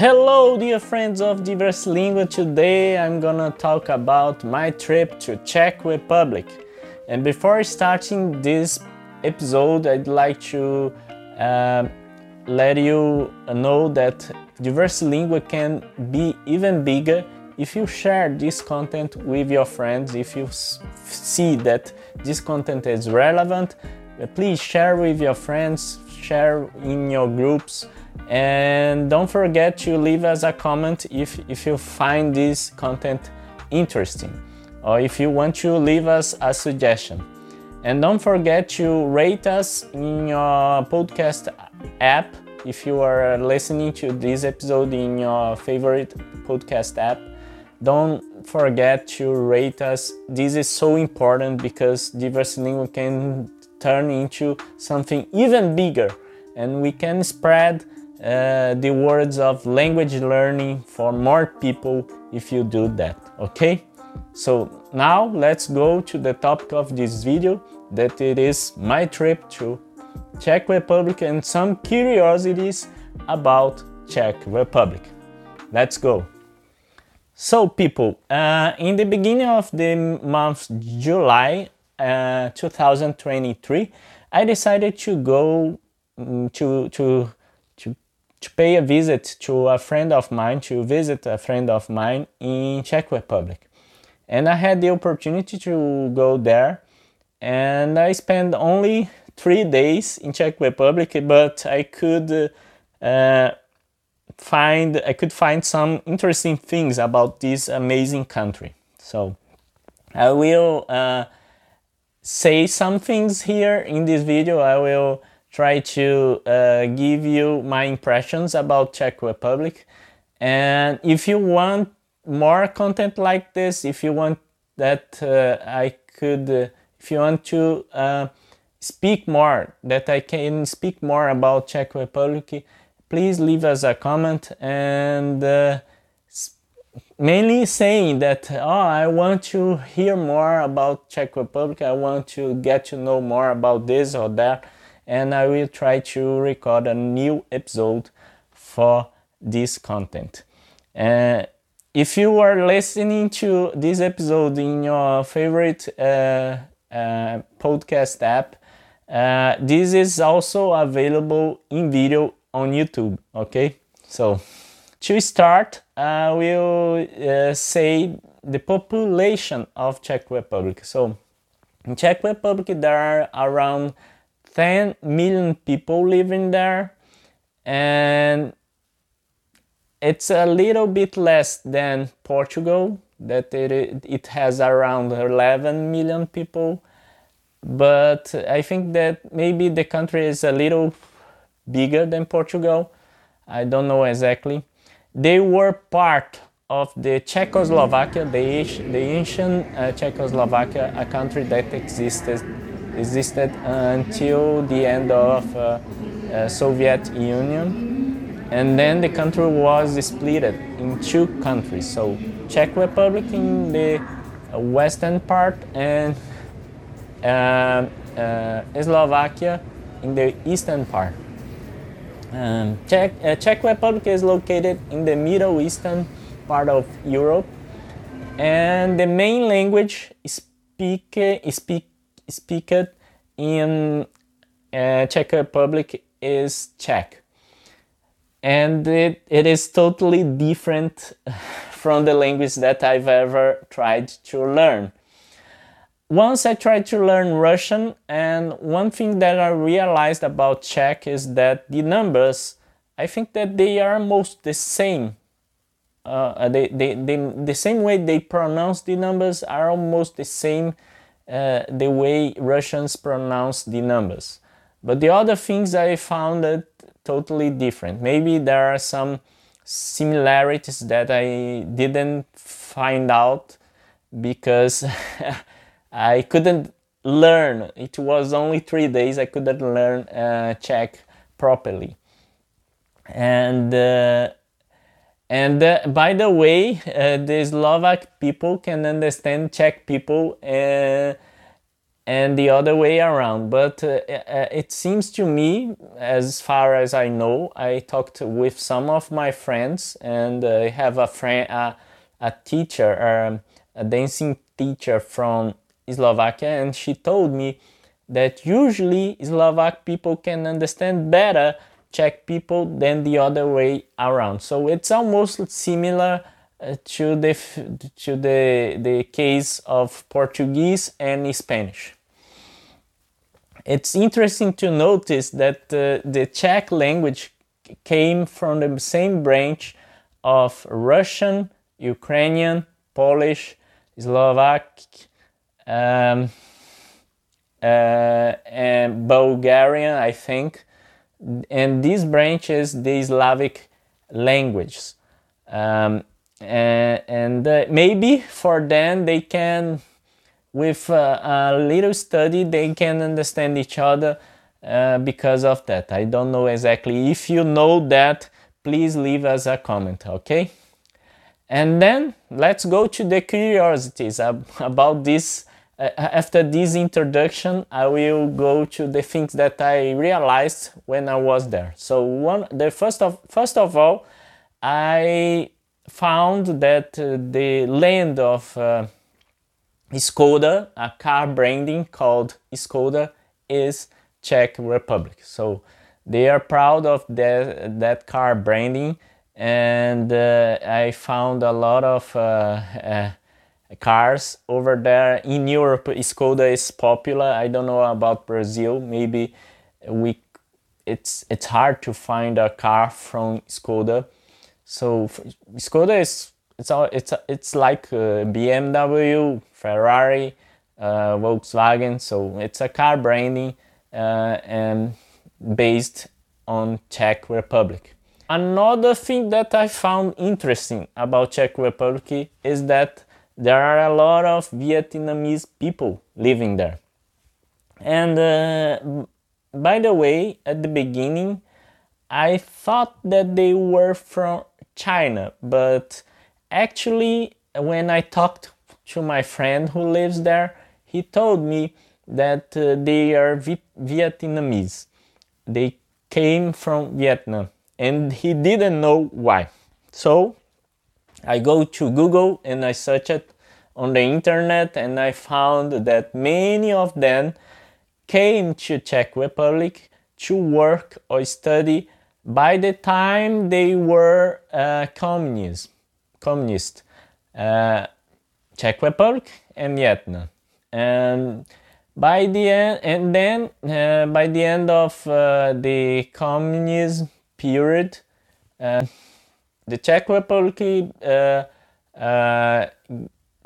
Hello, dear friends of Diversilingua. Today I'm gonna talk about my trip to Czech Republic. And before starting this episode, I'd like to uh, let you know that Diversilingua can be even bigger if you share this content with your friends. If you see that this content is relevant, please share with your friends, share in your groups and don't forget to leave us a comment if, if you find this content interesting or if you want to leave us a suggestion. And don't forget to rate us in your podcast app if you are listening to this episode in your favorite podcast app. Don't forget to rate us. This is so important because Diversilingua can turn into something even bigger and we can spread uh, the words of language learning for more people if you do that okay? So now let's go to the topic of this video that it is my trip to czech republic and some curiosities about czech republic. Let's go. So people uh, in the beginning of the month july uh, 2023 i decided to go um, to to to pay a visit to a friend of mine, to visit a friend of mine in Czech Republic. And I had the opportunity to go there and I spent only three days in Czech Republic, but I could uh, find I could find some interesting things about this amazing country. So I will uh, say some things here in this video. I will try to uh, give you my impressions about Czech Republic. And if you want more content like this, if you want that uh, I could, uh, if you want to uh, speak more, that I can speak more about Czech Republic, please leave us a comment and uh, mainly saying that oh I want to hear more about Czech Republic, I want to get to know more about this or that and I will try to record a new episode for this content. Uh, if you are listening to this episode in your favorite uh, uh, podcast app, uh, this is also available in video on YouTube. Okay, so to start, I will uh, say the population of Czech Republic. So in Czech Republic, there are around 10 million people living there and it's a little bit less than Portugal that it, it has around 11 million people. But I think that maybe the country is a little bigger than Portugal. I don't know exactly. They were part of the Czechoslovakia the, the ancient uh, Czechoslovakia a country that existed existed until the end of uh, uh, Soviet Union, and then the country was split in two countries. So Czech Republic in the western part and uh, Slovakia in the eastern part. Um, Czech, uh, Czech Republic is located in the middle eastern part of Europe, and the main language speak, speak, speaked in uh, Czech Republic is Czech. And it, it is totally different from the language that I've ever tried to learn. Once I tried to learn Russian, and one thing that I realized about Czech is that the numbers, I think that they are almost the same. Uh, they, they, they, the same way they pronounce the numbers are almost the same uh, the way Russians pronounce the numbers. But the other things I found it totally different. Maybe there are some similarities that I didn't find out because I couldn't learn. It was only three days. I couldn't learn uh, Czech properly. And uh, and uh, by the way, uh, the Slovak people can understand Czech people, uh, and the other way around. But uh, uh, it seems to me, as far as I know, I talked with some of my friends, and I have a friend, a teacher, um, a dancing teacher from Slovakia, and she told me that usually Slovak people can understand better Czech people than the other way around. So it's almost similar uh, to the to the the case of Portuguese and Spanish. It's interesting to notice that uh, the Czech language came from the same branch of Russian, Ukrainian, Polish, Slovak, um, uh, and Bulgarian, I think. And these branches, the Slavic languages. Um, and, and uh, maybe for them, they can, with uh, a little study, they can understand each other uh, because of that. I don't know exactly. If you know that, please leave us a comment, okay? And then let's go to the curiosities about this. Uh, after this introduction, I will go to the things that I realized when I was there. So one, the first of first of all, I found that uh, the land of uh, Skoda, a car branding called Skoda, is Czech Republic. So they are proud of that that car branding and uh, I found a lot of uh, uh, cars over there. In Europe, Skoda is popular. I don't know about Brazil. Maybe we it's it's hard to find a car from Skoda. So Skoda is it's all it's it's like BMW, Ferrari, uh, Volkswagen. So it's a car branding uh, and based on Czech Republic. Another thing that I found interesting about Czech Republic is that there are a lot of Vietnamese people living there. And uh, by the way, at the beginning, I thought that they were from China, but actually, when I talked to my friend who lives there, he told me that uh, they are Vietnamese. They came from Vietnam and he didn't know why. So I go to Google and I search it on the internet and I found that many of them came to Czech Republic to work or study by the time they were uh, communists, communist, uh, Czech Republic and Vietnam. And by the end, and then uh, by the end of uh, the communism period. The Czech Republic uh, uh,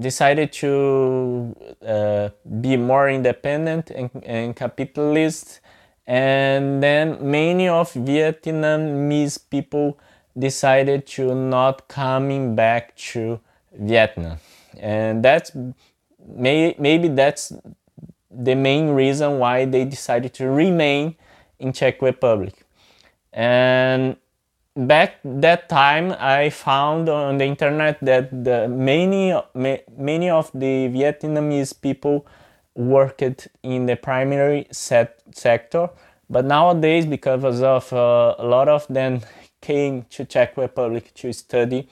decided to uh, be more independent and, and, capitalist, and then many of Vietnamese people decided to not coming back to Vietnam, and that's may, maybe that's the main reason why they decided to remain in Czech Republic. And back that time, I found on the internet that the many many of the Vietnamese people worked in the primary set sector, but nowadays, because of uh, a lot of them came to Czech Republic to study,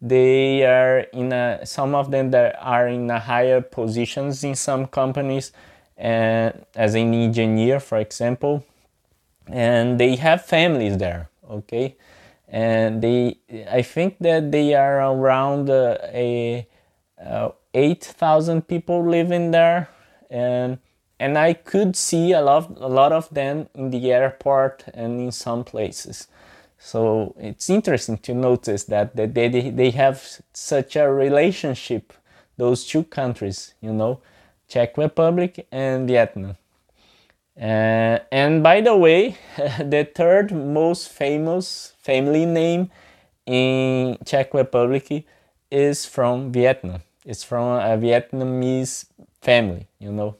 they are in a, some of them that are in higher positions in some companies, and as an engineer, for example and they have families there okay? And they i think that they are around uh, a uh, 8000 people living there. And and i could see a lot a lot of them in the airport and in some places. So it's interesting to notice that, that they, they have such a relationship those two countries you know czech republic and vietnam uh, and by the way, the third most famous family name in Czech Republic is from Vietnam. It's from a Vietnamese family, you know.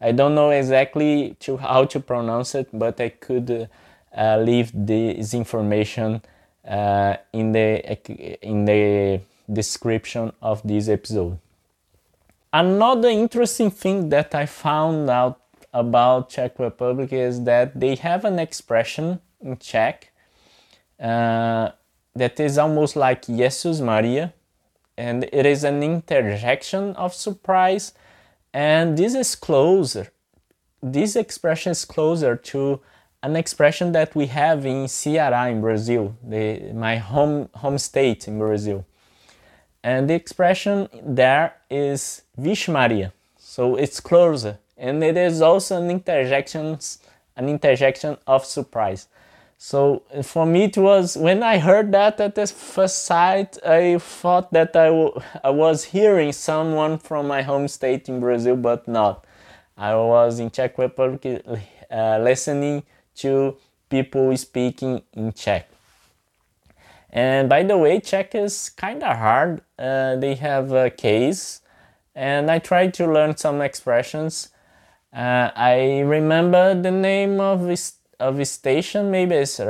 I don't know exactly to how to pronounce it, but I could uh, leave this information uh, in the in the description of this episode. another interesting thing that I found out about Czech Republic is that they have an expression in Czech uh, that is almost like Jesus Maria, and it is an interjection of surprise, and this is closer. This expression is closer to an expression that we have in Ceará in Brazil, the, my home home state in Brazil. And the expression there is Vixe Maria. So it's closer. And it is also an interjection, an interjection of surprise. So for me, it was when I heard that at the first sight, I thought that I, I was hearing someone from my home state in Brazil, but not. I was in Czech Republic uh, listening to people speaking in Czech. And by the way, Czech is kind of hard. Uh, they have a case, and I tried to learn some expressions. Uh, I remember the name of this of a station. Maybe it's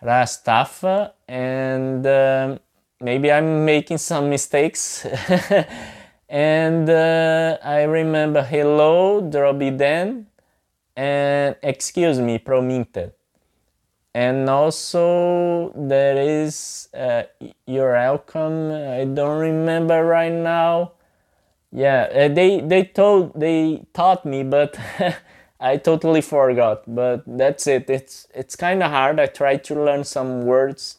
Rastafa, and um, maybe I'm making some mistakes. and uh, I remember hello, Drobiden, and excuse me, Promiňte and also there is uh, you're welcome i don't remember right now yeah uh, they they told they taught me but i totally forgot but that's it. It's it's kind of hard. I tried to learn some words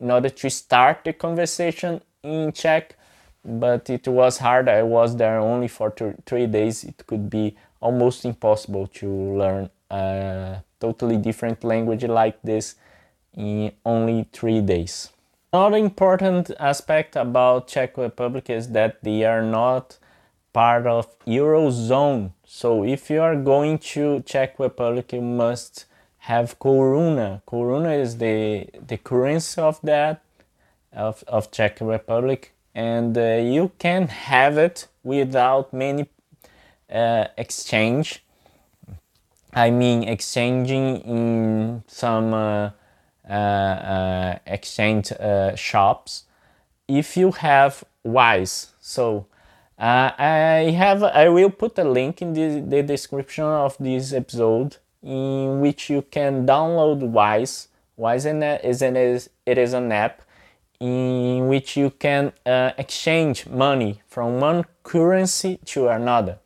in order to start the conversation in czech but it was hard. I was there only for th- three days. It could be almost impossible to learn a totally different language like this in only three days. Another important aspect about Czech Republic is that they are not part of Eurozone. So if you are going to Czech Republic, you must have koruna. Koruna is the, the currency of that, of, of Czech Republic. And uh, you can have it without many uh, exchange I mean exchanging in some uh, uh, uh, exchange uh, shops if you have Wise. So uh, I have I will put a link in the, the description of this episode in which you can download Wise. Wise is an is it is an app in which you can uh, exchange money from one currency to another.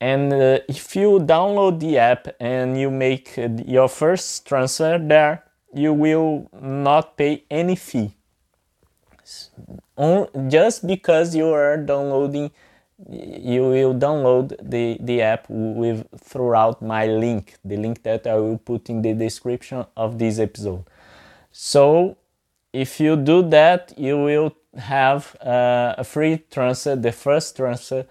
And uh, if you download the app and you make uh, your first transfer there, you will not pay any fee. Just because you are downloading, you will download the, the app with throughout my link, the link that I will put in the description of this episode. So if you do that, you will have uh, a free transfer, the first transfer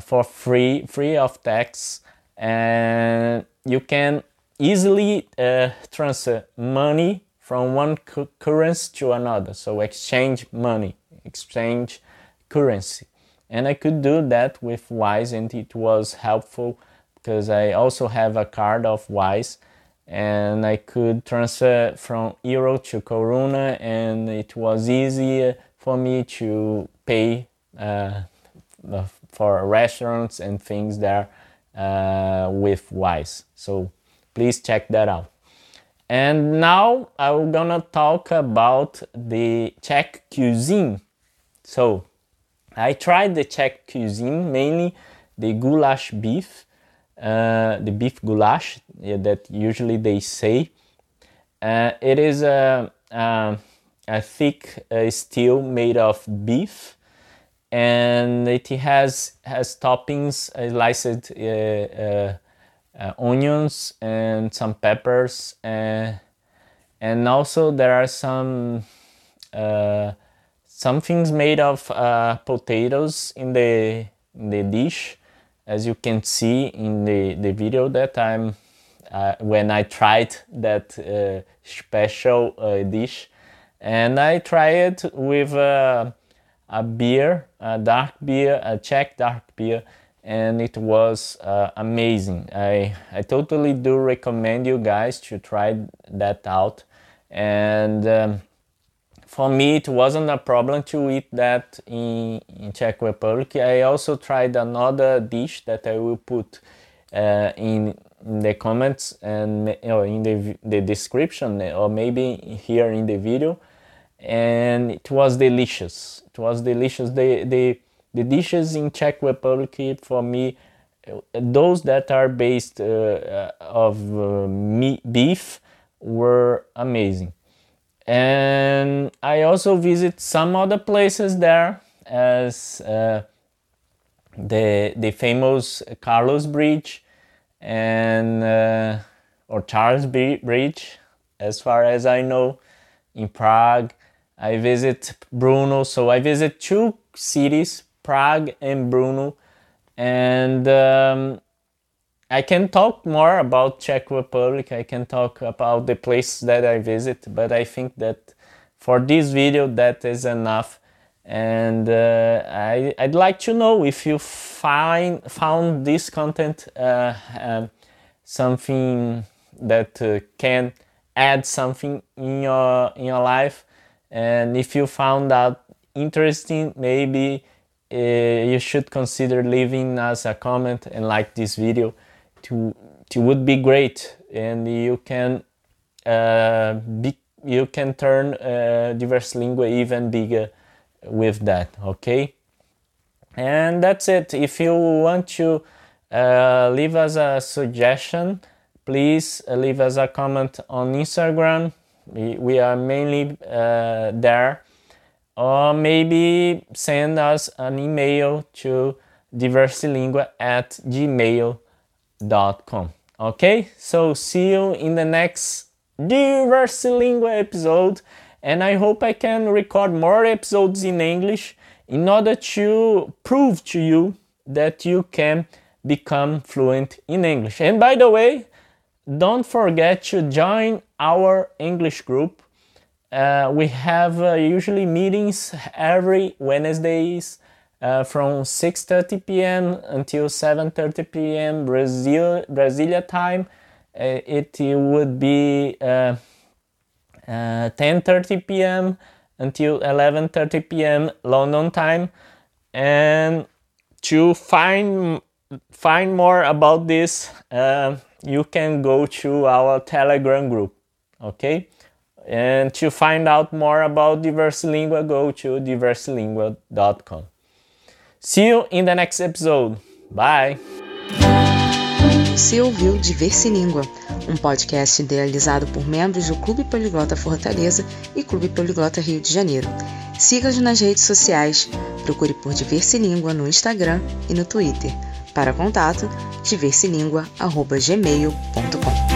for free, free of tax, and you can easily uh, transfer money from one cu- currency to another. So exchange money, exchange currency, and I could do that with Wise, and it was helpful because I also have a card of Wise and I could transfer from euro to corona, and it was easier for me to pay uh, for restaurants and things there uh, with Wise. So please check that out. And now I'm gonna talk about the Czech cuisine. So I tried the Czech cuisine, mainly the goulash beef, uh, the beef goulash yeah, that usually they say. Uh, it is a, a, a thick uh, stew made of beef and it has has toppings, uh, sliced uh, uh, uh, onions and some peppers, and also there are some some things made of potatoes in the in the dish, as you can see in the the video that I'm uh, when I tried that uh, special uh, dish, and I tried it with a beer, a dark beer, a Czech dark beer, and it was uh, amazing. I, I totally do recommend you guys to try that out. And um, for me it wasn't a problem to eat that in, in Czech Republic. I also tried another dish that I will put uh, in, in, the comments and in the, the description or maybe here in the video and it was delicious. It was delicious. The, the, the dishes in Czech Republic for me those that are based uh, of uh, meat, beef were amazing. And I also visit some other places there as uh, the the famous Carlos Bridge and uh, or Charles Bridge. As far as I know in Prague I visit Brno so I visit two cities Prague and Brno and um, I can talk more about Czech Republic. I can talk about the places that I visit, but I think that for this video that is enough. And uh, I, would like to know if you find found this content uh, um, something that uh, can add something in your in your life, and if you found that interesting, maybe uh, you should consider leaving us a comment and like this video. To it would be great and you can uh, be, you can turn uh, diversilingua even bigger with that okay? And that's it. If you want to uh, leave us a suggestion please uh, leave us a comment on instagram. We, we are mainly uh, there or maybe send us an email to diversilingua at gmail.com. Okay, so see you in the next Diversilingua episode, and I hope I can record more episodes in English in order to prove to you that you can become fluent in English. And by the way, don't forget to join our English group. Uh, we have uh, usually meetings every Wednesdays uh, from 6:30 p.m. until 7:30 p.m. Brazil Brasilia time. Uh, it, would be 10:30 uh, p.m. until 11:30 p.m. London time, and to find find more about this, uh, you can go to our Telegram group. Okay. And to find out more about Diversilingua, go to diversilingua.com. See you in the next episode. Bye! Você ouviu Diverse Língua, um podcast idealizado por membros do Clube Poliglota Fortaleza e Clube Poliglota Rio de Janeiro. Siga-nos nas redes sociais, procure por Diverse Língua no Instagram e no Twitter. Para contato, diverselingua.gmail.com